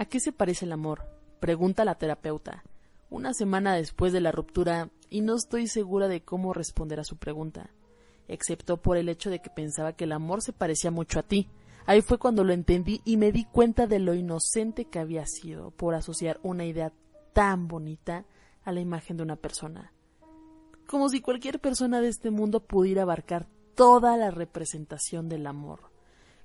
¿A qué se parece el amor? Pregunta la terapeuta. Una semana después de la ruptura, y no estoy segura de cómo responder a su pregunta, excepto por el hecho de que pensaba que el amor se parecía mucho a ti. Ahí fue cuando lo entendí y me di cuenta de lo inocente que había sido por asociar una idea tan bonita a la imagen de una persona. Como si cualquier persona de este mundo pudiera abarcar toda la representación del amor.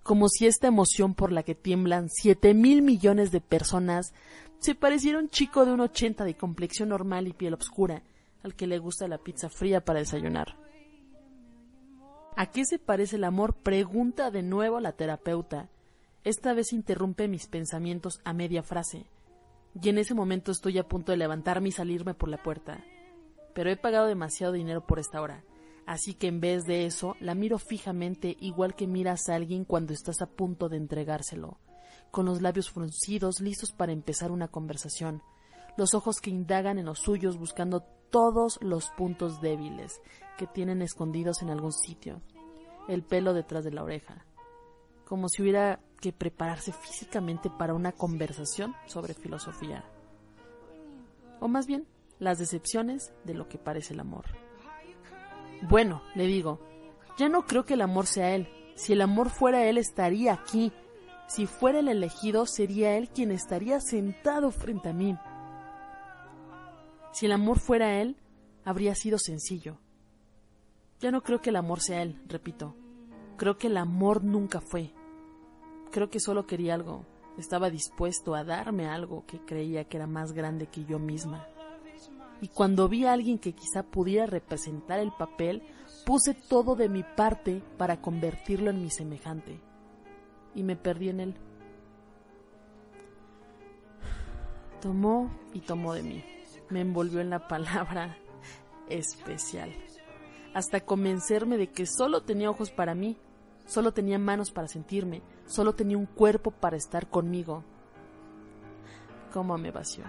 Como si esta emoción por la que tiemblan siete mil millones de personas se pareciera un chico de un ochenta de complexión normal y piel oscura, al que le gusta la pizza fría para desayunar. ¿A qué se parece el amor? Pregunta de nuevo la terapeuta. Esta vez interrumpe mis pensamientos a media frase. Y en ese momento estoy a punto de levantarme y salirme por la puerta. Pero he pagado demasiado dinero por esta hora. Así que en vez de eso, la miro fijamente igual que miras a alguien cuando estás a punto de entregárselo, con los labios fruncidos listos para empezar una conversación, los ojos que indagan en los suyos buscando todos los puntos débiles, que tienen escondidos en algún sitio, el pelo detrás de la oreja, como si hubiera que prepararse físicamente para una conversación sobre filosofía. O más bien, las decepciones de lo que parece el amor. Bueno, le digo, ya no creo que el amor sea él. Si el amor fuera él, estaría aquí. Si fuera el elegido, sería él quien estaría sentado frente a mí. Si el amor fuera él, habría sido sencillo. Ya no creo que el amor sea él, repito. Creo que el amor nunca fue. Creo que solo quería algo. Estaba dispuesto a darme algo que creía que era más grande que yo misma. Y cuando vi a alguien que quizá pudiera representar el papel, puse todo de mi parte para convertirlo en mi semejante. Y me perdí en él. Tomó y tomó de mí. Me envolvió en la palabra especial hasta convencerme de que solo tenía ojos para mí, solo tenía manos para sentirme, solo tenía un cuerpo para estar conmigo. ¿Cómo me vació?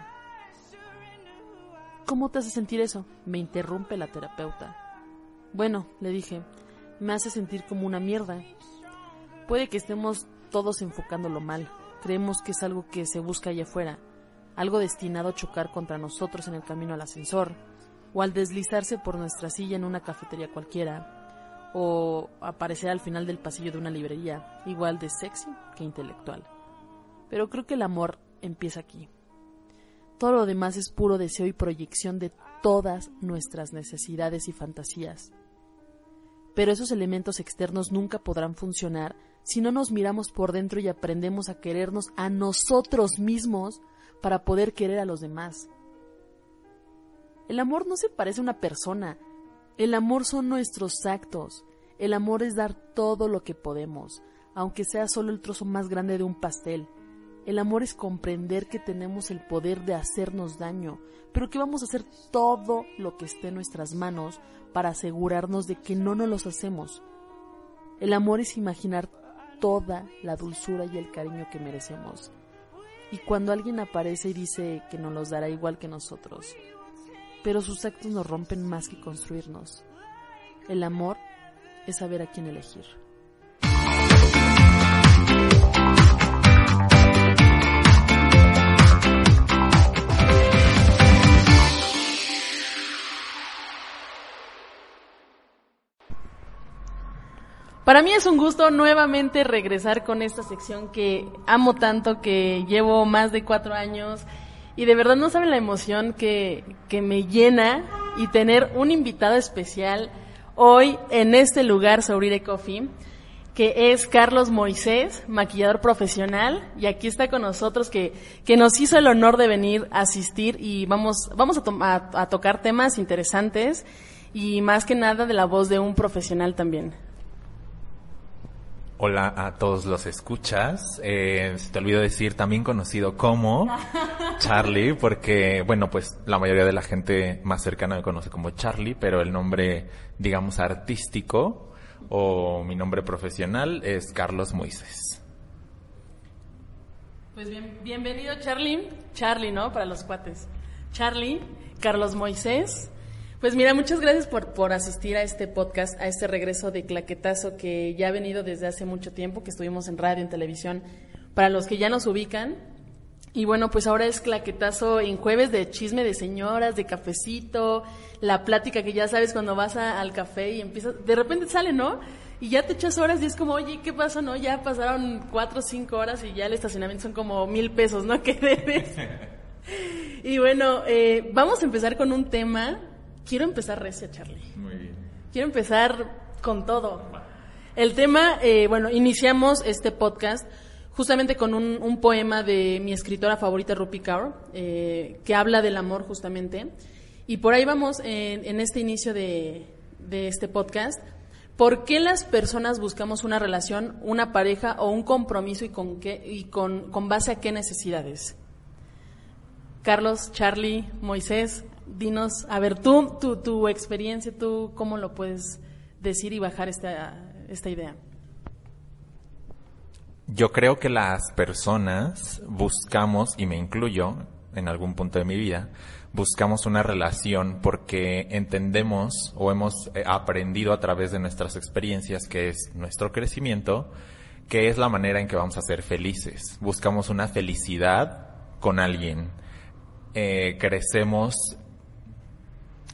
¿Cómo te hace sentir eso? Me interrumpe la terapeuta. Bueno, le dije, me hace sentir como una mierda. Puede que estemos todos enfocándolo mal. Creemos que es algo que se busca allá afuera, algo destinado a chocar contra nosotros en el camino al ascensor, o al deslizarse por nuestra silla en una cafetería cualquiera, o aparecer al final del pasillo de una librería, igual de sexy que intelectual. Pero creo que el amor empieza aquí. Todo lo demás es puro deseo y proyección de todas nuestras necesidades y fantasías. Pero esos elementos externos nunca podrán funcionar si no nos miramos por dentro y aprendemos a querernos a nosotros mismos para poder querer a los demás. El amor no se parece a una persona. El amor son nuestros actos. El amor es dar todo lo que podemos, aunque sea solo el trozo más grande de un pastel. El amor es comprender que tenemos el poder de hacernos daño, pero que vamos a hacer todo lo que esté en nuestras manos para asegurarnos de que no nos los hacemos. El amor es imaginar toda la dulzura y el cariño que merecemos. Y cuando alguien aparece y dice que nos los dará igual que nosotros, pero sus actos nos rompen más que construirnos. El amor es saber a quién elegir. Para mí es un gusto nuevamente regresar con esta sección que amo tanto, que llevo más de cuatro años y de verdad no saben la emoción que, que me llena y tener un invitado especial hoy en este lugar, Sobrire Coffee, que es Carlos Moisés, maquillador profesional, y aquí está con nosotros que, que nos hizo el honor de venir a asistir y vamos, vamos a, a tocar temas interesantes y más que nada de la voz de un profesional también. Hola a todos los escuchas. Eh, se te olvidó decir también conocido como Charlie, porque, bueno, pues la mayoría de la gente más cercana me conoce como Charlie, pero el nombre, digamos, artístico o mi nombre profesional es Carlos Moisés. Pues bien, bienvenido Charlie. Charlie, ¿no? Para los cuates. Charlie, Carlos Moisés. Pues mira, muchas gracias por, por asistir a este podcast, a este regreso de Claquetazo que ya ha venido desde hace mucho tiempo, que estuvimos en radio, en televisión. Para los que ya nos ubican, Y bueno, pues ahora es claquetazo en jueves de chisme de señoras, de cafecito, la plática que ya sabes cuando vas al café y empiezas, de repente sale, ¿no? Y ya te echas horas y es como, oye, ¿qué pasa, no? Ya pasaron cuatro o cinco horas y ya el estacionamiento son como mil pesos, ¿no? Que debes. y bueno, eh, vamos a empezar con un tema. Quiero empezar recia, Charlie. Muy bien. Quiero empezar con todo. El tema, eh, bueno, iniciamos este podcast justamente con un, poema de mi escritora favorita, Rupi Kaur, eh, que habla del amor justamente. Y por ahí vamos en, este inicio de, este podcast. ¿Por qué las personas buscamos una relación, una pareja o un compromiso y con qué y con, con base a qué necesidades? Carlos, Charlie, Moisés, dinos, a ver, tú, tu, tu experiencia, tú, ¿cómo lo puedes decir y bajar esta, esta idea? Yo creo que las personas buscamos, y me incluyo en algún punto de mi vida, buscamos una relación porque entendemos o hemos eh, aprendido a través de nuestras experiencias que es nuestro crecimiento, que es la manera en que vamos a ser felices. Buscamos una felicidad con alguien. Eh, crecemos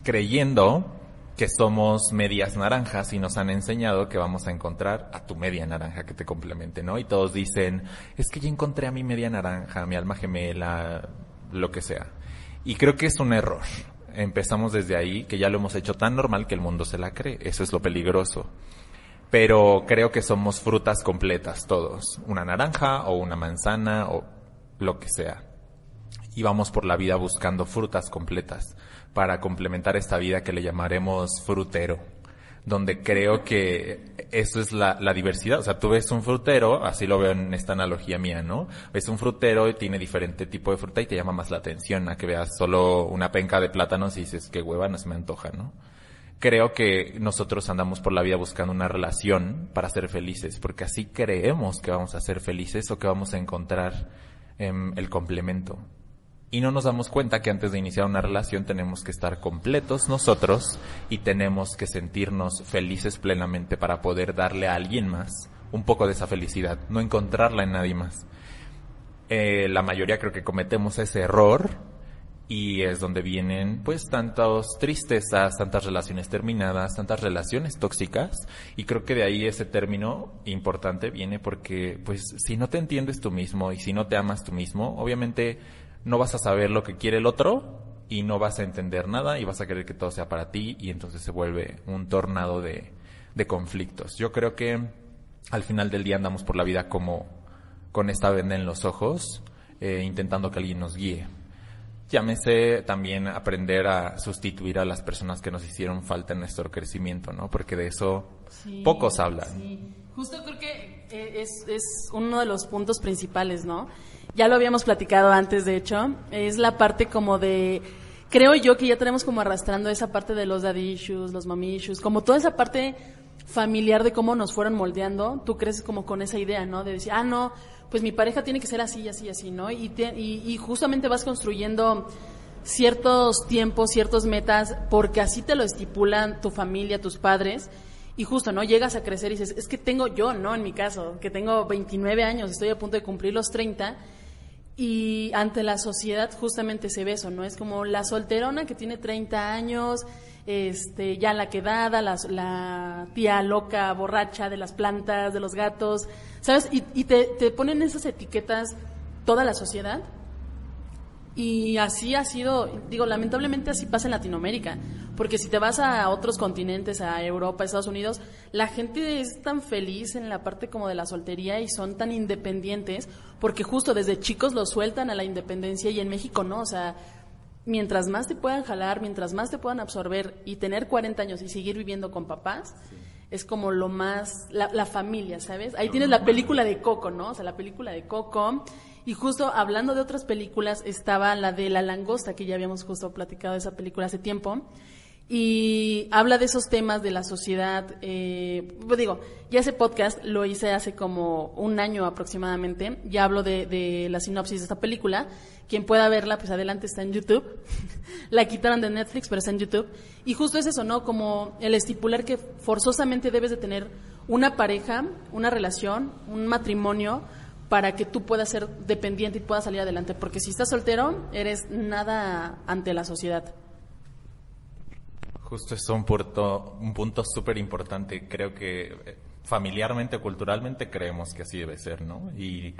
creyendo que somos medias naranjas y nos han enseñado que vamos a encontrar a tu media naranja que te complemente, ¿no? Y todos dicen, es que ya encontré a mi media naranja, mi alma gemela, lo que sea. Y creo que es un error. Empezamos desde ahí, que ya lo hemos hecho tan normal que el mundo se la cree. Eso es lo peligroso. Pero creo que somos frutas completas todos. Una naranja o una manzana o lo que sea. Y vamos por la vida buscando frutas completas para complementar esta vida que le llamaremos frutero, donde creo que eso es la, diversidad. O sea, tú ves un frutero, así lo veo en esta analogía mía, ¿no? Ves un frutero y tiene diferente tipo de fruta y te llama más la atención a que veas solo una penca de plátanos y dices, qué hueva, no se me antoja, ¿no? Creo que nosotros andamos por la vida buscando una relación para ser felices, porque así creemos que vamos a ser felices o que vamos a encontrar em, el complemento y no nos damos cuenta que antes de iniciar una relación tenemos que estar completos nosotros y tenemos que sentirnos felices plenamente para poder darle a alguien más un poco de esa felicidad, no encontrarla en nadie más. Eh, la mayoría creo que cometemos ese error y es donde vienen pues tantas tristezas, tantas relaciones terminadas, tantas relaciones tóxicas y creo que de ahí ese término importante viene porque pues si no te entiendes tú mismo y si no te amas tú mismo, obviamente no vas a saber lo que quiere el otro y no vas a entender nada y vas a querer que todo sea para ti y entonces se vuelve un tornado de, conflictos. Yo creo que al final del día andamos por la vida como con esta venda en los ojos, eh, intentando que alguien nos guíe. Llámese también aprender a sustituir a las personas que nos hicieron falta en nuestro crecimiento, ¿no? Porque de eso pocos hablan. Sí. Justo creo que eh, es, es uno de los puntos principales, ¿no? Ya lo habíamos platicado antes, de hecho, es la parte como de, creo yo que ya tenemos como arrastrando esa parte de los daddy issues, los mommy issues, como toda esa parte familiar de cómo nos fueron moldeando, tú crees como con esa idea, ¿no? De decir, ah, no, pues mi pareja tiene que ser así, así, así, ¿no? Y, y, y justamente vas construyendo ciertos tiempos, ciertos metas, porque así te lo estipulan tu familia, tus padres, y justo, ¿no? Llegas a crecer y dices, es que tengo yo, ¿no? En mi caso, que tengo 29 años, estoy a punto de cumplir los 30, y ante la sociedad justamente se ve eso, ¿no? Es como la solterona que tiene 30 años, este, ya la quedada, la, la tía loca, borracha de las plantas, de los gatos, ¿sabes? Y, y te, te ponen esas etiquetas toda la sociedad y así ha sido, digo, lamentablemente así pasa en Latinoamérica, porque si te vas a otros continentes, a Europa, Estados Unidos, la gente es tan feliz en la parte como de la soltería y son tan independientes, porque justo desde chicos los sueltan a la independencia y en México no, o sea, mientras más te puedan jalar, mientras más te puedan absorber y tener 40 años y seguir viviendo con papás, es como lo más, la, la familia, ¿sabes? Ahí tienes la película de Coco, ¿no? O sea, la película de Coco y justo hablando de otras películas, estaba la de La Langosta, que ya habíamos justo platicado de esa película hace tiempo. Y habla de esos temas de la sociedad. Eh, pues digo, ya ese podcast lo hice hace como un año aproximadamente. Ya hablo de, de la sinopsis de esta película. Quien pueda verla, pues adelante está en YouTube. la quitaron de Netflix, pero está en YouTube. Y justo es eso, ¿no? Como el estipular que forzosamente debes de tener una pareja, una relación, un matrimonio para que tú puedas ser dependiente y puedas salir adelante. Porque si estás soltero, eres nada ante la sociedad. Justo es un punto, un súper importante. Creo que eh, familiarmente, culturalmente, creemos que así debe ser, ¿no? Y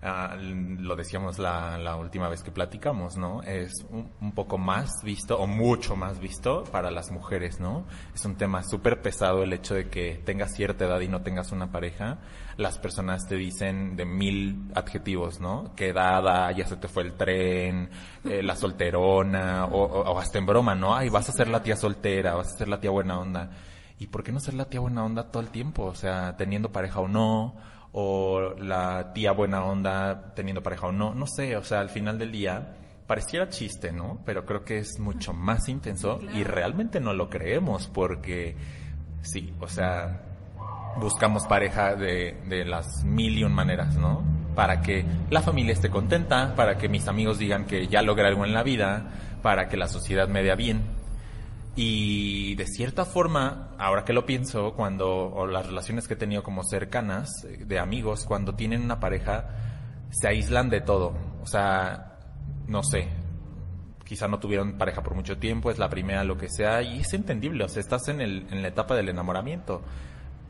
Ah, lo decíamos la, última vez que platicamos, ¿no? Es un, poco más visto o mucho más visto para las mujeres, ¿no? Es un tema súper pesado el hecho de que tengas cierta edad y no tengas una pareja. Las personas te dicen de mil adjetivos, ¿no? Quedada, ya se te fue el tren, eh, la solterona, o, o, hasta en broma, ¿no? Ay, vas a ser la tía soltera, vas a ser la tía buena onda. ¿Y por qué no ser la tía buena onda todo el tiempo? O sea, teniendo pareja o no, o la tía buena onda teniendo pareja o no, no sé, o sea, al final del día pareciera chiste, ¿no? Pero creo que es mucho más intenso y realmente no lo creemos porque sí, o sea, buscamos pareja de, de las mil y un maneras, ¿no? Para que la familia esté contenta, para que mis amigos digan que ya logré algo en la vida, para que la sociedad me vea bien. Y de cierta forma, ahora que lo pienso, cuando, o las relaciones que he tenido como cercanas, eh, de amigos, cuando tienen una pareja, se aíslan de todo. O sea, no sé, quizá no tuvieron pareja por mucho tiempo, es la primera, lo que sea, y es entendible, o sea, estás en, el, en la etapa del enamoramiento,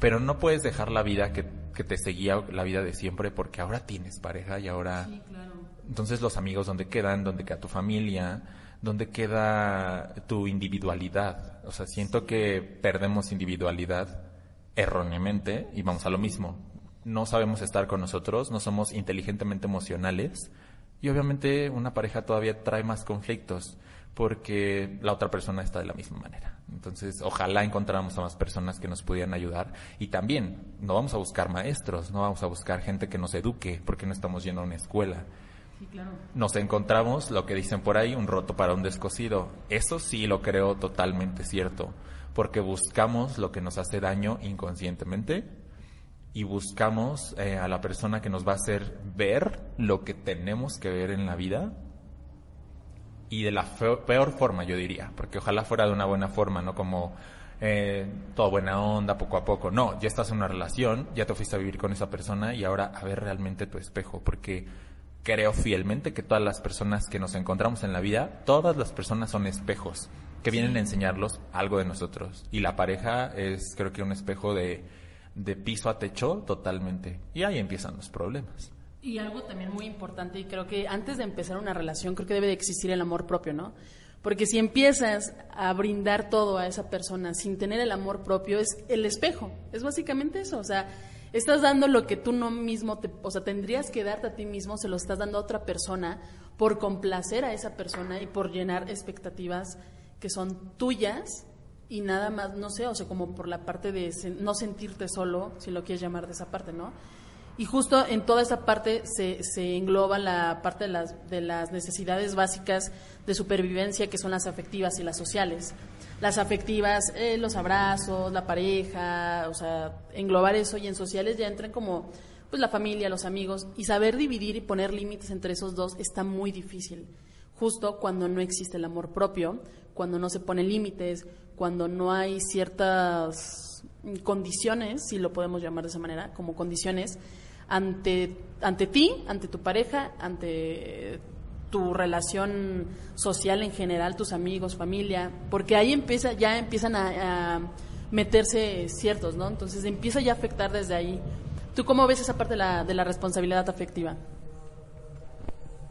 pero no puedes dejar la vida que, que te seguía, la vida de siempre, porque ahora tienes pareja y ahora... Sí, claro. Entonces los amigos, ¿dónde quedan? ¿Dónde queda tu familia? ¿Dónde queda tu individualidad? O sea, siento que perdemos individualidad erróneamente y vamos a lo mismo. No sabemos estar con nosotros, no somos inteligentemente emocionales y obviamente una pareja todavía trae más conflictos porque la otra persona está de la misma manera. Entonces, ojalá encontráramos a más personas que nos pudieran ayudar y también no vamos a buscar maestros, no vamos a buscar gente que nos eduque porque no estamos yendo a una escuela nos encontramos, lo que dicen por ahí, un roto para un descosido. Eso sí lo creo totalmente cierto, porque buscamos lo que nos hace daño inconscientemente y buscamos eh, a la persona que nos va a hacer ver lo que tenemos que ver en la vida y de la peor forma, yo diría, porque ojalá fuera de una buena forma, no como eh, todo buena onda, poco a poco. No, ya estás en una relación, ya te fuiste a vivir con esa persona y ahora a ver realmente tu espejo, porque creo fielmente que todas las personas que nos encontramos en la vida, todas las personas son espejos que vienen a enseñarlos algo de nosotros. Y la pareja es creo que un espejo de, de piso a techo totalmente. Y ahí empiezan los problemas. Y algo también muy importante, y creo que antes de empezar una relación, creo que debe de existir el amor propio, ¿no? Porque si empiezas a brindar todo a esa persona sin tener el amor propio, es el espejo. Es básicamente eso. O sea, Estás dando lo que tú no mismo, te, o sea, tendrías que darte a ti mismo, se lo estás dando a otra persona por complacer a esa persona y por llenar expectativas que son tuyas y nada más, no sé, o sea, como por la parte de no sentirte solo, si lo quieres llamar de esa parte, ¿no? Y justo en toda esa parte se, se engloba la parte de las, de las necesidades básicas de supervivencia, que son las afectivas y las sociales las afectivas, eh, los abrazos, la pareja, o sea, englobar eso y en sociales ya entran como pues la familia, los amigos y saber dividir y poner límites entre esos dos está muy difícil. Justo cuando no existe el amor propio, cuando no se ponen límites, cuando no hay ciertas condiciones, si lo podemos llamar de esa manera, como condiciones ante ante ti, ante tu pareja, ante tu relación social en general, tus amigos, familia, porque ahí empieza, ya empiezan a, meterse ciertos, ¿no? Entonces empieza ya a afectar desde ahí. ¿Tú cómo ves esa parte de la, de la responsabilidad afectiva?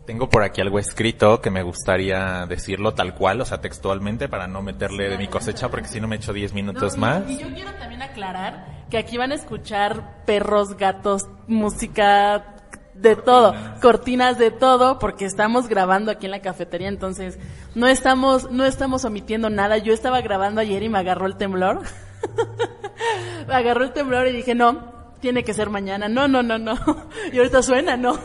Tengo por aquí algo escrito que me gustaría decirlo tal cual, o sea, textualmente, para no meterle de mi cosecha, porque si no me echo 10 minutos más. Y yo quiero también aclarar que aquí van a escuchar perros, gatos, música, de todo, cortinas de todo, porque estamos grabando aquí en la cafetería, entonces no estamos, no estamos omitiendo nada. Yo estaba grabando ayer y me agarró el temblor. me agarró el temblor y dije, no, tiene que ser mañana. No, no, no, no. Y ahorita suena, no.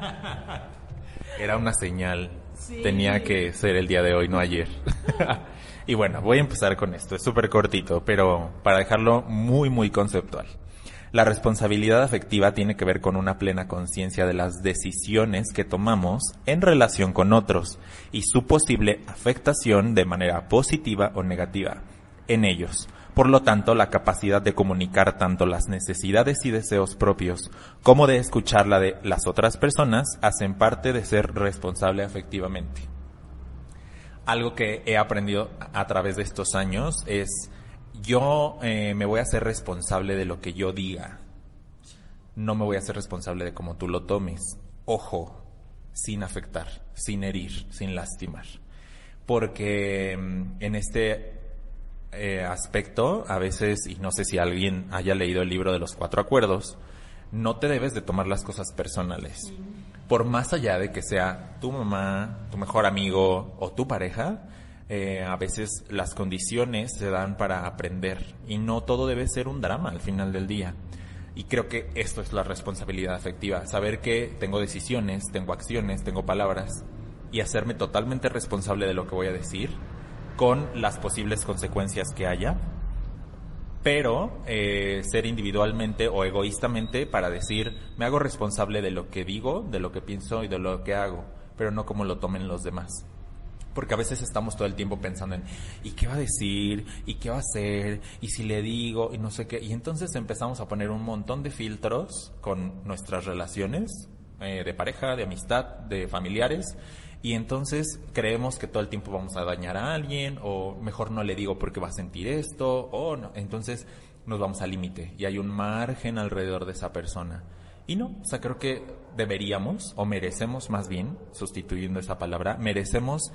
Era una señal. Tenía que ser el día de hoy, no ayer. Y bueno, voy a empezar con esto. Es súper cortito, pero para dejarlo muy, muy conceptual. La responsabilidad afectiva tiene que ver con una plena conciencia de las decisiones que tomamos en relación con otros y su posible afectación de manera positiva o negativa en ellos. Por lo tanto, la capacidad de comunicar tanto las necesidades y deseos propios como de escuchar la de las otras personas hacen parte de ser responsable afectivamente. Algo que he aprendido a través de estos años es yo eh, me voy a hacer responsable de lo que yo diga. No me voy a hacer responsable de cómo tú lo tomes. Ojo, sin afectar, sin herir, sin lastimar. Porque mm, en este eh, aspecto, a veces, y no sé si alguien haya leído el libro de los cuatro acuerdos, no te debes de tomar las cosas personales. Por más allá de que sea tu mamá, tu mejor amigo o tu pareja, eh, a veces las condiciones se dan para aprender y no todo debe ser un drama al final del día. Y creo que esto es la responsabilidad afectiva, saber que tengo decisiones, tengo acciones, tengo palabras y hacerme totalmente responsable de lo que voy a decir con las posibles consecuencias que haya, pero eh, ser individualmente o egoístamente para decir, me hago responsable de lo que digo, de lo que pienso y de lo que hago, pero no como lo tomen los demás. Porque a veces estamos todo el tiempo pensando en, ¿y qué va a decir? ¿Y qué va a hacer? ¿Y si le digo? Y no sé qué. Y entonces empezamos a poner un montón de filtros con nuestras relaciones eh, de pareja, de amistad, de familiares y entonces creemos que todo el tiempo vamos a dañar a alguien o mejor no le digo porque va a sentir esto o no. Entonces nos vamos al límite y hay un margen alrededor de esa persona. Y no, o sea, creo que deberíamos o merecemos más bien, sustituyendo esa palabra, merecemos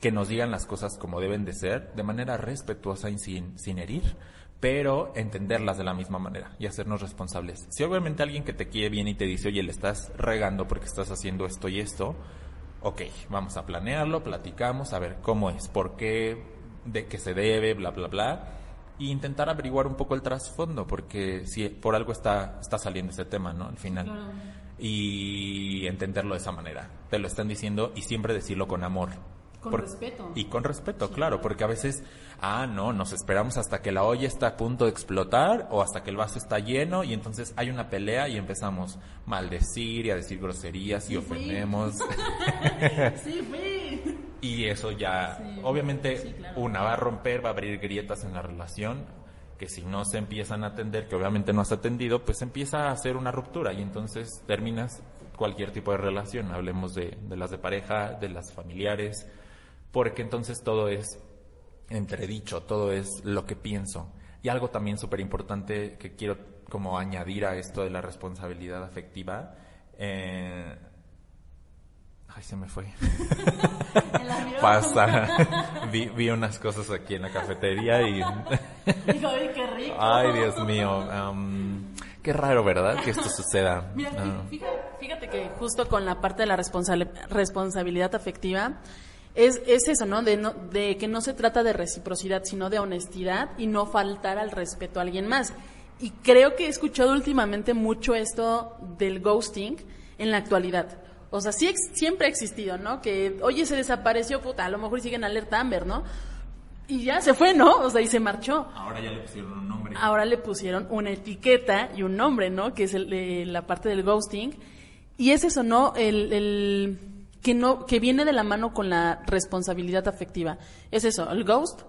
que nos digan las cosas como deben de ser, de manera respetuosa y sin, sin herir, pero entenderlas de la misma manera y hacernos responsables. Si obviamente alguien que te quiere bien y te dice, oye, le estás regando porque estás haciendo esto y esto, ok, vamos a planearlo, platicamos, a ver cómo es, por qué, de qué se debe, bla, bla, bla, y intentar averiguar un poco el trasfondo, porque si por algo está, está saliendo ese tema, ¿no? Al final. Y entenderlo de esa manera. Te lo están diciendo y siempre decirlo con amor. Con respeto. Y con respeto, claro, porque a veces, ah, no, nos esperamos hasta que la olla está a punto de explotar o hasta que el vaso está lleno y entonces hay una pelea y empezamos a maldecir y a decir groserías y ofendemos. sí, fui. Y eso ya, obviamente, una va a romper, va a abrir grietas en la relación, que si no se empiezan a atender, que obviamente no has atendido, pues empieza a hacer una ruptura y entonces terminas cualquier tipo de relación, hablemos de, de las de pareja, de las familiares, porque entonces todo es entredicho, todo es lo que pienso. Y algo también súper importante que quiero como añadir a esto de la responsabilidad afectiva. Eh... Ay, se me fue. Pasa. vi, vi, unas cosas aquí en la cafetería y... Ay, qué rico. Ay, Dios mío. qué raro, ¿verdad? Que esto suceda. Mira, fíjate, fíjate, que justo con la parte de la responsabilidad afectiva, es, es eso, ¿no? De, ¿no? de que no se trata de reciprocidad, sino de honestidad y no faltar al respeto a alguien más. Y creo que he escuchado últimamente mucho esto del ghosting en la actualidad. O sea, sí siempre ha existido, ¿no? Que, oye, se desapareció, puta, a lo mejor siguen alerta Amber, ¿no? Y ya se fue, ¿no? O sea, y se marchó. Ahora ya le pusieron un nombre. Ahora le pusieron una etiqueta y un nombre, ¿no? Que es el, la parte del ghosting. Y es eso, ¿no? el que no que viene de la mano con la responsabilidad afectiva. Es eso, el ghost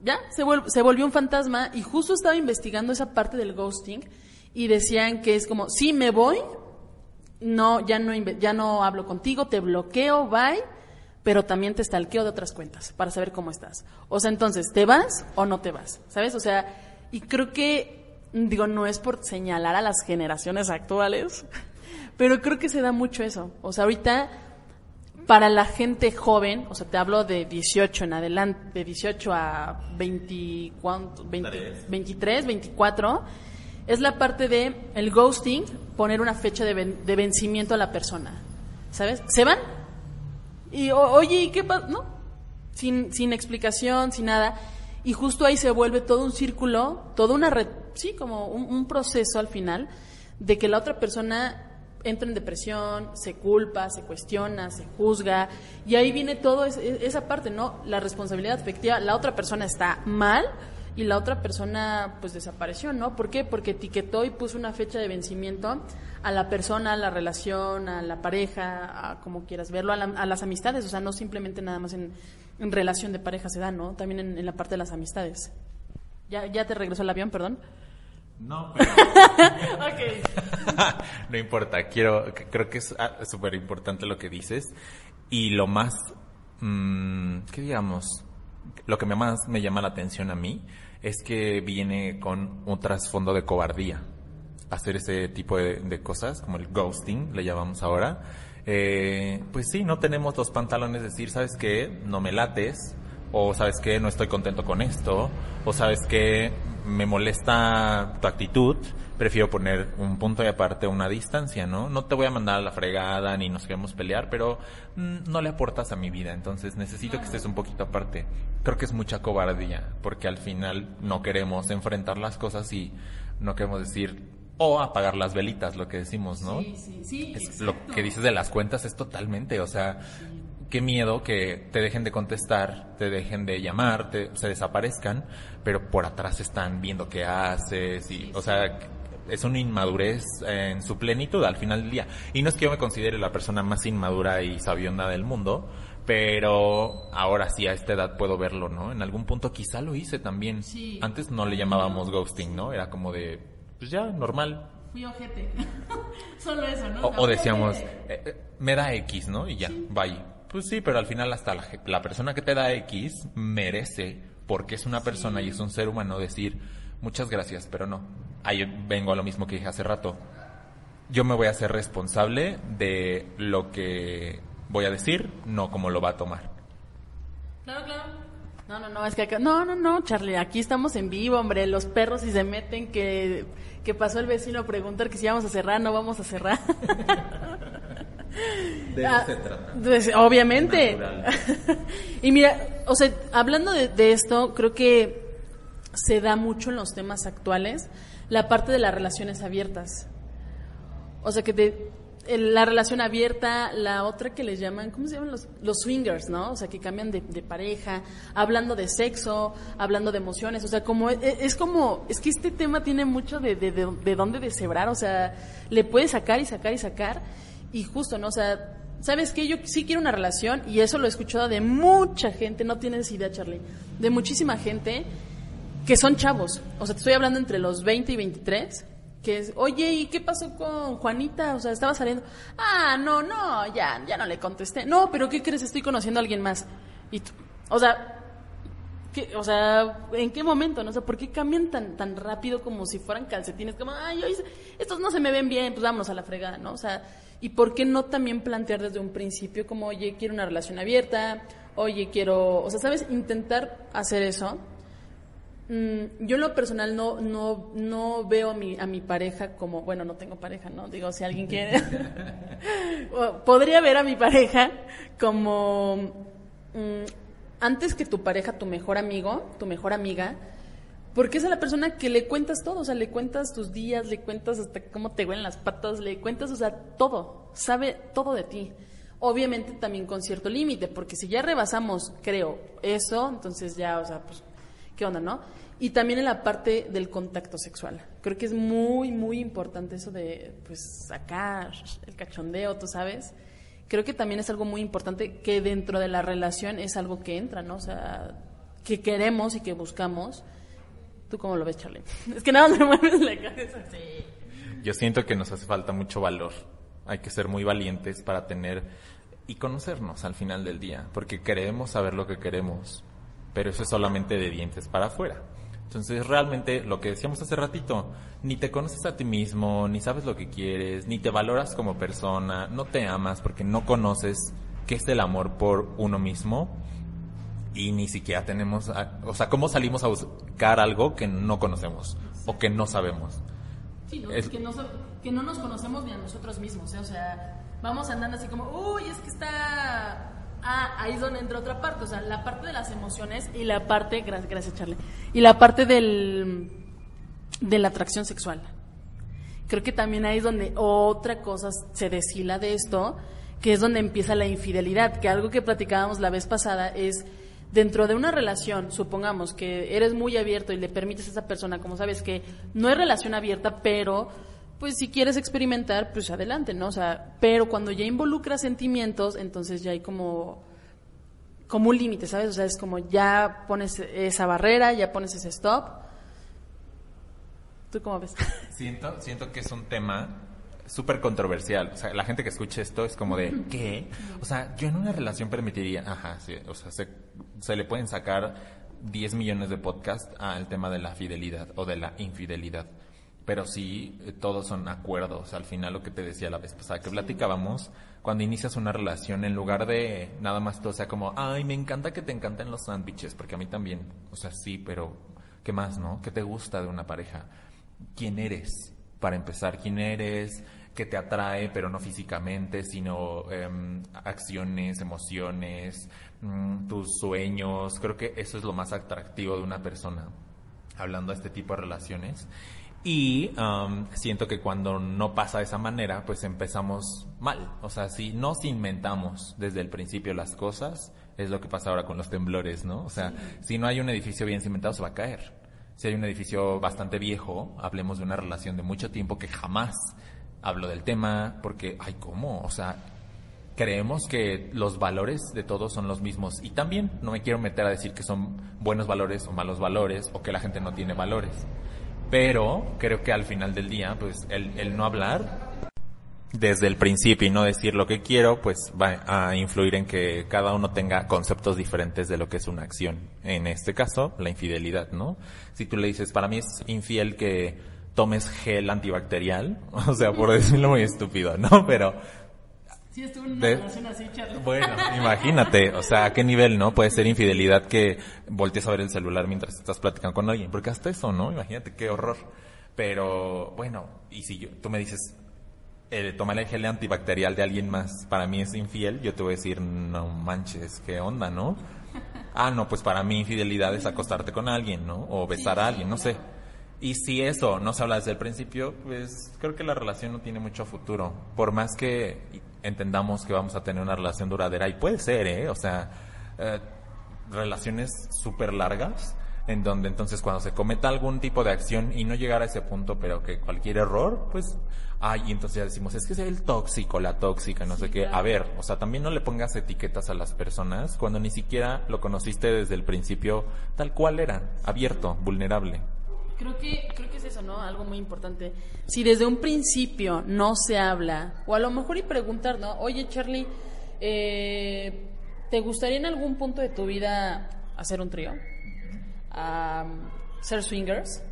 ya se, se volvió un fantasma y justo estaba investigando esa parte del ghosting y decían que es como, si me voy, no ya no ya no hablo contigo, te bloqueo, bye, pero también te stalkeo de otras cuentas para saber cómo estás. O sea, entonces, ¿te vas o no te vas? ¿Sabes? O sea, y creo que digo, no es por señalar a las generaciones actuales, pero creo que se da mucho eso. O sea, ahorita para la gente joven, o sea, te hablo de 18 en adelante, de 18 a 20, 23, 24, es la parte de el ghosting, poner una fecha de, de vencimiento a la persona. ¿Sabes? Se van. Y, oye, ¿y qué pasa? No. Sin, sin explicación, sin nada. Y justo ahí se vuelve todo un círculo, toda una red, sí, como un, un proceso al final, de que la otra persona entra en depresión, se culpa, se cuestiona, se juzga, y ahí viene todo esa parte, ¿no? La responsabilidad afectiva, la otra persona está mal y la otra persona pues desapareció, ¿no? ¿Por qué? Porque etiquetó y puso una fecha de vencimiento a la persona, a la relación, a la pareja, a como quieras verlo, a, las amistades, o sea, no simplemente nada más en, relación de pareja se da, ¿no? También en, en la parte de las amistades. Ya, ya te regresó el avión, perdón. No, pero... ok. no importa, quiero, creo que es ah, súper importante lo que dices y lo más, mm, ¿qué digamos? Lo que más me llama la atención a mí es que viene con un trasfondo de cobardía. Hacer ese tipo de, de cosas, como el ghosting, le llamamos ahora. Eh, pues sí, no tenemos los pantalones de decir, ¿sabes qué? No me lates, o sabes qué, no estoy contento con esto, o sabes qué, me molesta tu actitud, prefiero poner un punto de aparte, una distancia, ¿no? No te voy a mandar a la fregada ni nos queremos pelear, pero mm, no le aportas a mi vida, entonces necesito que estés un poquito aparte. Creo que es mucha cobardía, porque al final no queremos enfrentar las cosas y no queremos decir o apagar las velitas, lo que decimos, ¿no? Sí, sí, sí. Es lo que dices de las cuentas es totalmente, o sea, qué miedo que te dejen de contestar, te dejen de llamar, te, se desaparezcan, pero por atrás están viendo qué haces y, o sea, es una inmadurez en su plenitud al final del día. Y no es que yo me considere la persona más inmadura y sabionda del mundo, pero ahora sí a esta edad puedo verlo, ¿no? En algún punto quizá lo hice también. Antes no le llamábamos ghosting, ¿no? Era como de, pues ya, normal, fui ojete. Solo eso, ¿no? O, decíamos, eh, eh, me da X, ¿no? Y ya, bye. Pues sí, pero al final hasta la, persona que te da X merece, porque es una persona y es un ser humano, decir muchas gracias, pero no. Ahí vengo a lo mismo que dije hace rato. Yo me voy a hacer responsable de lo que voy a decir, no como lo va a tomar. Claro, claro. No, no, no, es que acá, no, no, no, Charlie, aquí estamos en vivo, hombre, los perros si se meten que, que pasó el vecino a preguntar que si vamos a cerrar, no vamos a cerrar. De ah, se trata. Pues, obviamente. y mira, o sea, hablando de, esto, creo que se da mucho en los temas actuales la parte de las relaciones abiertas. O sea, que la relación abierta, la otra que les llaman, ¿cómo se llaman? Los, los swingers, ¿no? O sea, que cambian de, pareja, hablando de sexo, hablando de emociones, o sea, como es, es como, es que este tema tiene mucho de, de, de, de dónde deshebrar, o sea, le puedes sacar y sacar y sacar, y justo, ¿no? O sea, ¿sabes qué? Yo sí quiero una relación y eso lo he escuchado de mucha gente, no tienes idea, Charlie, de muchísima gente que son chavos. O sea, te estoy hablando entre los 20 y 23, que es, oye, ¿y qué pasó con Juanita? O sea, estaba saliendo. Ah, no, no, ya, ya no le contesté. No, pero ¿qué crees? Estoy conociendo a alguien más. Y tú, o sea, ¿qué, o sea, ¿en qué momento? No sé, ¿por qué cambian tan, tan rápido como si fueran calcetines? Como, ay, estos no se me ven bien, pues vámonos a la fregada, ¿no? O sea, ¿Y por qué no también plantear desde un principio como, oye, quiero una relación abierta, oye, quiero, o sea, ¿sabes? Intentar hacer eso. Mm, yo en lo personal no, no, no veo a mi, a mi pareja como, bueno, no tengo pareja, ¿no? Digo, si alguien quiere, podría ver a mi pareja como, mm, antes que tu pareja, tu mejor amigo, tu mejor amiga, porque es a la persona que le cuentas todo, o sea, le cuentas tus días, le cuentas hasta cómo te huelen las patas, le cuentas, o sea, todo, sabe todo de ti. Obviamente también con cierto límite, porque si ya rebasamos, creo, eso, entonces ya, o sea, pues, ¿qué onda, no? Y también en la parte del contacto sexual. Creo que es muy, muy importante eso de, pues, sacar el cachondeo, tú sabes. Creo que también es algo muy importante que dentro de la relación es algo que entra, ¿no? O sea, que queremos y que buscamos ¿Tú cómo lo ves, Charlie? Es que nada me mueves la cabeza. Sí. Yo siento que nos hace falta mucho valor. Hay que ser muy valientes para tener y conocernos al final del día, porque queremos saber lo que queremos, pero eso es solamente de dientes para afuera. Entonces, realmente lo que decíamos hace ratito, ni te conoces a ti mismo, ni sabes lo que quieres, ni te valoras como persona, no te amas porque no conoces qué es el amor por uno mismo y ni siquiera tenemos, o sea, ¿cómo salimos a buscar algo que no conocemos o que no sabemos? Sí, ¿no? que, no que no nos conocemos ni a nosotros mismos, ¿eh? o sea, vamos andando así como, uy, es que está... Ah, ahí es donde entra otra parte, o sea, la parte de las emociones y la parte, gracias, gracias Charlie, y la parte del, de la atracción sexual. Creo que también ahí es donde otra cosa se deshila de esto, que es donde empieza la infidelidad, que algo que platicábamos la vez pasada es dentro de una relación, supongamos que eres muy abierto y le permites a esa persona, como sabes que no es relación abierta, pero pues si quieres experimentar, pues adelante, ¿no? O sea, pero cuando ya involucra sentimientos, entonces ya hay como como un límite, ¿sabes? O sea, es como ya pones esa barrera, ya pones ese stop, ¿Tú cómo ves? Siento, siento que es un tema súper controversial. O sea, la gente que escuche esto es como de, ¿qué? O sea, yo en una relación permitiría, ajá, sí, o sea, se, se le pueden sacar 10 millones de podcasts al tema de la fidelidad o de la infidelidad. Pero sí, eh, todos son acuerdos. Al final, lo que te decía la vez pasada que platicábamos, cuando inicias una relación, en lugar de nada más todo sea como, ay, me encanta que te encanten los sándwiches, porque a mí también, o sea, sí, pero ¿qué más, no? ¿Qué te gusta de una pareja? ¿Quién eres? Para empezar, ¿quién eres? ¿Qué te atrae, pero no físicamente, sino em, acciones, emociones, mm, tus sueños? Creo que eso es lo más atractivo de una persona, hablando de este tipo de relaciones. Y um, siento que cuando no pasa de esa manera, pues empezamos mal. O sea, si no nos inventamos desde el principio las cosas, es lo que pasa ahora con los temblores, ¿no? O sea, si no hay un edificio bien cimentado, se va a caer. Si hay un edificio bastante viejo, hablemos de una relación de mucho tiempo que jamás hablo del tema, porque, ay, ¿cómo? O sea, creemos que los valores de todos son los mismos. Y también no me quiero meter a decir que son buenos valores o malos valores, o que la gente no tiene valores pero creo que al final del día, pues el, no hablar desde el principio y no decir lo que quiero, pues va a influir en que cada uno tenga conceptos diferentes de lo que es una acción. En este caso, la infidelidad, ¿no? Si tú le dices, para mí es infiel que tomes gel antibacterial, o sea, por decirlo muy estúpido, ¿no? Pero bueno, imagínate, o sea, a qué nivel, ¿no? Puede ser infidelidad que voltees a ver el celular mientras estás platicando con alguien, porque hasta eso, ¿no? Imagínate qué horror. Pero, bueno, y si yo, tú me dices, eh, tomar el gel antibacterial de alguien más para mí es infiel, yo te voy a decir, no manches, qué onda, ¿no? Ah, no, pues para mí infidelidad es acostarte con alguien, ¿no? O besar a alguien, no sé. Y si eso no se habla desde el principio, pues creo que la relación no tiene mucho futuro. Por más que entendamos que vamos a tener una relación duradera, y puede ser, ¿eh? O sea, eh, relaciones súper largas, en donde entonces cuando se cometa algún tipo de acción y no llegar a ese punto, pero que cualquier error, pues, ay, entonces ya decimos, es que es el tóxico, la tóxica, no sé qué. A ver, o sea, también no le pongas etiquetas a las personas cuando ni siquiera lo conociste desde el principio tal cual era, abierto, vulnerable. Creo que, creo que es eso, ¿no? Algo muy importante. Si desde un principio no se habla, o a lo mejor y preguntar, ¿no? Oye, Charlie, eh, ¿te gustaría en algún punto de tu vida hacer un trío? ¿Ser swingers?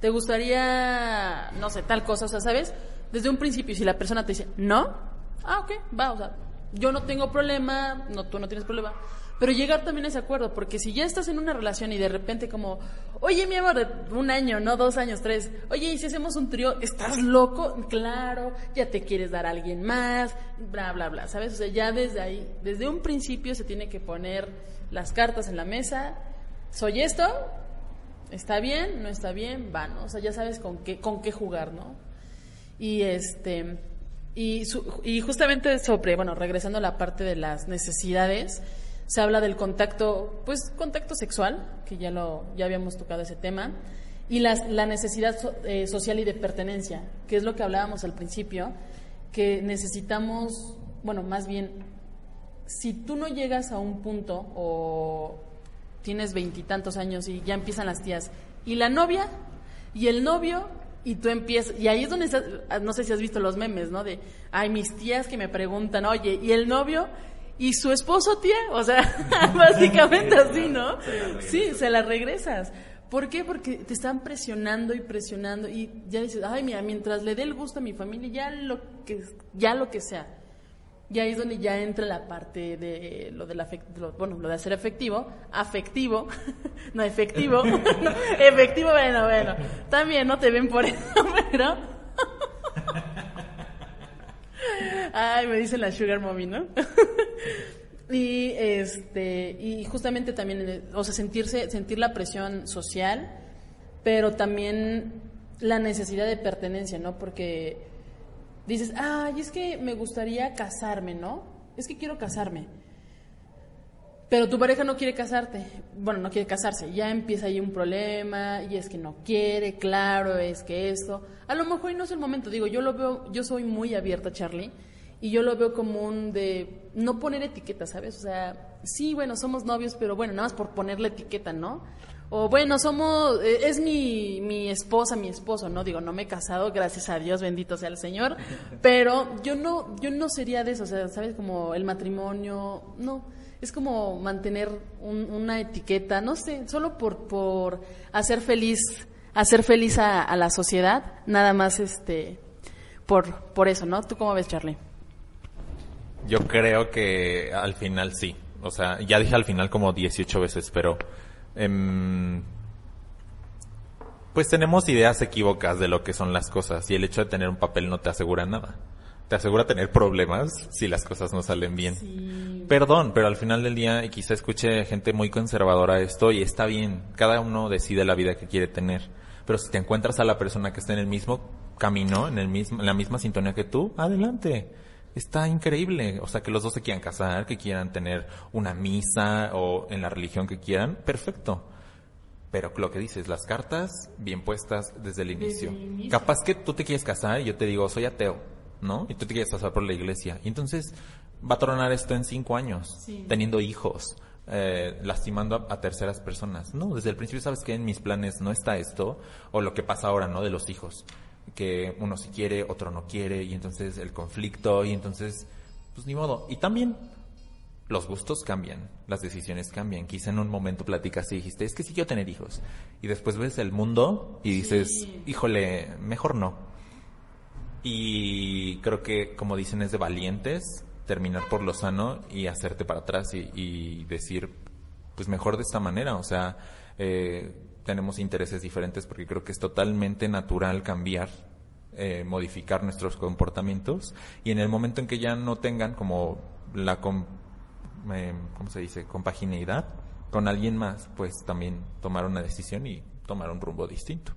¿Te gustaría, no sé, tal cosa? O sea, ¿sabes? Desde un principio, si la persona te dice, no, ah, ok, va, o sea, yo no tengo problema, no, tú no tienes problema pero llegar también a ese acuerdo, porque si ya estás en una relación y de repente como, oye, mi amor, un año, no dos años, tres, oye, y si hacemos un trío, ¿estás loco? Claro, ya te quieres dar a alguien más, bla, bla, bla, ¿sabes? O sea, ya desde ahí, desde un principio se tiene que poner las cartas en la mesa, soy esto, está bien, no está bien, va, ¿no? O sea, ya sabes con qué, con qué jugar, ¿no? Y este, y, y justamente sobre, bueno, regresando a la parte de las necesidades, se habla del contacto, pues contacto sexual, que ya lo ya habíamos tocado ese tema, y la necesidad eh, social y de pertenencia, que es lo que hablábamos al principio, que necesitamos, bueno, más bien, si tú no llegas a un punto o tienes veintitantos años y ya empiezan las tías, y la novia y el novio y tú empiezas, y ahí es donde no sé si has visto los memes, ¿no? De, hay mis tías que me preguntan, oye, ¿y el novio? Y su esposo, tía, o sea, básicamente así, ¿no? Sí, se la regresas. ¿Por qué? Porque te están presionando y presionando y ya dices, ay, mira, mientras le dé el gusto a mi familia, ya lo que, ya lo que sea. Y ahí es donde ya entra la parte de lo del afectivo, bueno, lo de hacer efectivo, afectivo, no efectivo, efectivo, bueno, bueno, también no te ven por eso, pero... Ay, me dice la Sugar Mommy, ¿no? y este y justamente también, o sea, sentirse sentir la presión social, pero también la necesidad de pertenencia, ¿no? Porque dices, "Ay, es que me gustaría casarme, ¿no? Es que quiero casarme." Pero tu pareja no quiere casarte, bueno, no quiere casarse, ya empieza ahí un problema, y es que no quiere, claro, es que esto, a lo mejor no es el momento, digo, yo lo veo, yo soy muy abierta, Charlie, y yo lo veo como un de no poner etiqueta, ¿sabes? O sea, sí, bueno, somos novios, pero bueno, nada más por poner la etiqueta, ¿no? O bueno, somos, eh, es mi, mi esposa, mi esposo, ¿no? Digo, no me he casado, gracias a Dios, bendito sea el Señor, pero yo no, yo no sería de eso, o sea, ¿sabes? Como el matrimonio, no, es como mantener una etiqueta, no sé, solo por, por hacer feliz, hacer feliz a, a la sociedad, nada más este, por, por eso, ¿no? ¿Tú cómo ves, Charlie? Yo creo que al final sí. O sea, ya dije al final como 18 veces, pero Em, pues tenemos ideas equívocas de lo que son las cosas y el hecho de tener un papel no te asegura nada. Te asegura tener problemas si las cosas no salen bien. Perdón, pero al final del día, y quizá escuche gente muy conservadora esto, y está bien, cada uno decide la vida que quiere tener. Pero si te encuentras a la persona que está en el mismo camino, en, el mismo, en la misma sintonía que tú, adelante está increíble. O sea, que los dos se quieran casar, que quieran tener una misa o en la religión que quieran, perfecto. Pero lo que dices, las cartas bien puestas desde el inicio. Capaz que tú te quieres casar y yo te digo, soy ateo, ¿no? Y tú te quieres casar por la iglesia. Y entonces va a tronar esto en cinco años, teniendo hijos, eh, lastimando a, terceras personas. No, desde el principio sabes que en mis planes no está esto, o lo que pasa ahora, ¿no? De los hijos que uno sí quiere, otro no quiere, y entonces el conflicto, y entonces, pues ni modo. Y también los gustos cambian, las decisiones cambian. Quizá en un momento platicas y dijiste, es que sí quiero tener hijos. Y después ves el mundo y dices, híjole, mejor no. Y creo que, como dicen, es de valientes terminar por lo sano y hacerte para atrás y, y decir, pues mejor de esta manera. O sea, eh, tenemos intereses diferentes porque creo que es totalmente natural cambiar, eh, modificar nuestros comportamientos y en el momento en que ya no tengan como la, eh, ¿cómo se dice?, compagineidad con alguien más, pues también tomar una decisión y tomar un rumbo distinto.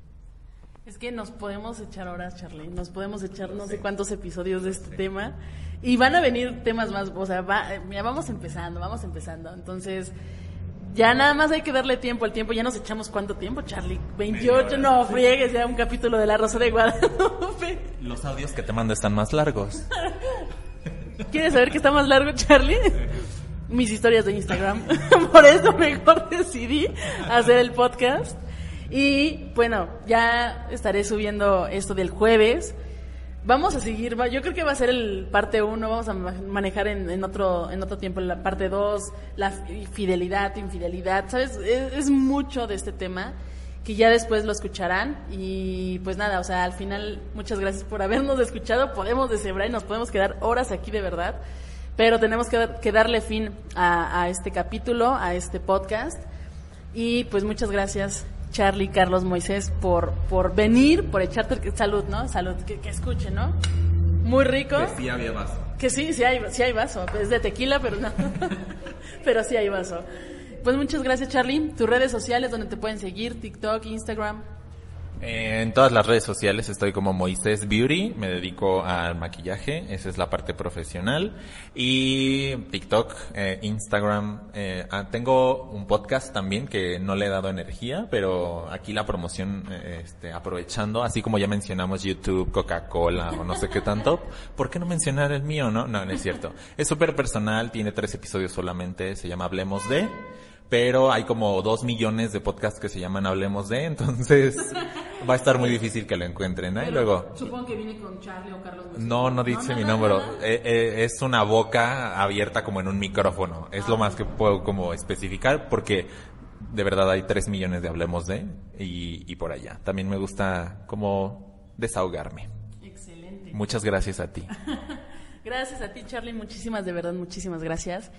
Es que nos podemos echar horas, Charlie, nos podemos echar no sé cuántos episodios de este tema y van a venir temas más, o sea, va, ya vamos empezando, vamos empezando. Entonces, ya nada más hay que darle tiempo al tiempo. Ya nos echamos cuánto tiempo, Charlie. 28, no friegues, ya un capítulo de La Rosa de Guadalupe. Los audios que te mando están más largos. ¿Quieres saber qué está más largo, Charlie? Mis historias de Instagram. Por eso mejor decidí hacer el podcast. Y bueno, ya estaré subiendo esto del jueves. Vamos a seguir, yo creo que va a ser el parte 1, vamos a manejar en, otro en otro tiempo la parte 2, la fidelidad, infidelidad, ¿sabes? Es, mucho de este tema que ya después lo escucharán. Y pues nada, o sea, al final muchas gracias por habernos escuchado, podemos deshebrar y nos podemos quedar horas aquí de verdad, pero tenemos que, darle fin a este capítulo, a este podcast. Y pues muchas gracias Charlie, Carlos, Moisés, por, por venir, por echarte salud, ¿no? Salud, que, que escuche, ¿no? Muy rico. Que sí había vaso. Que sí, sí hay, sí hay vaso. Es de tequila, pero no. pero sí hay vaso. Pues muchas gracias, Charlie. Tus redes sociales donde te pueden seguir, TikTok, Instagram. En todas las redes sociales estoy como Moisés Beauty, me dedico al maquillaje, esa es la parte profesional. Y TikTok, eh, Instagram, eh, ah, tengo un podcast también que no le he dado energía, pero aquí la promoción, eh, este, aprovechando, así como ya mencionamos YouTube, Coca-Cola o no sé qué tanto, ¿por qué no mencionar el mío, no? No, no es cierto. Es súper personal, tiene tres episodios solamente, se llama Hablemos de pero hay como dos millones de podcasts que se llaman Hablemos de, entonces va a estar muy difícil que lo encuentren. ¿eh? Luego, supongo que viene con Charlie o Carlos. No, no dice mi nombre. Eh, eh, es una boca abierta como en un micrófono. Es lo más que puedo como especificar porque de verdad hay tres millones de Hablemos de y, y por allá. También me gusta como desahogarme. Excelente. Muchas gracias a ti. gracias a ti, Charlie. Muchísimas, de verdad, muchísimas gracias.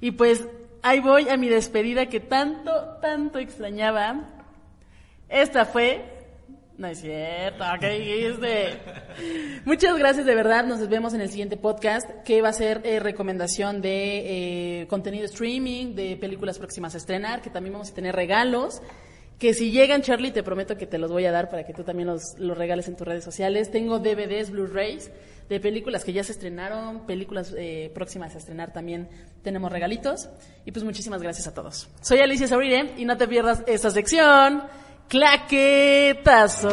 Y pues ahí voy a mi despedida que tanto, tanto extrañaba. Esta fue... No es cierto, ¿qué dijiste? Muchas gracias de verdad, nos vemos en el siguiente podcast que va a ser eh, recomendación de eh, contenido streaming, de películas próximas a estrenar, que también vamos a tener regalos que si llegan, Charlie, te prometo que te los voy a dar para que tú también los, los regales en tus redes sociales. Tengo DVDs, Blu-rays de películas que ya se estrenaron, películas eh, próximas a estrenar también tenemos regalitos. Y pues muchísimas gracias a todos. Soy Alicia Saurire y no te pierdas esta sección. Claquetazo.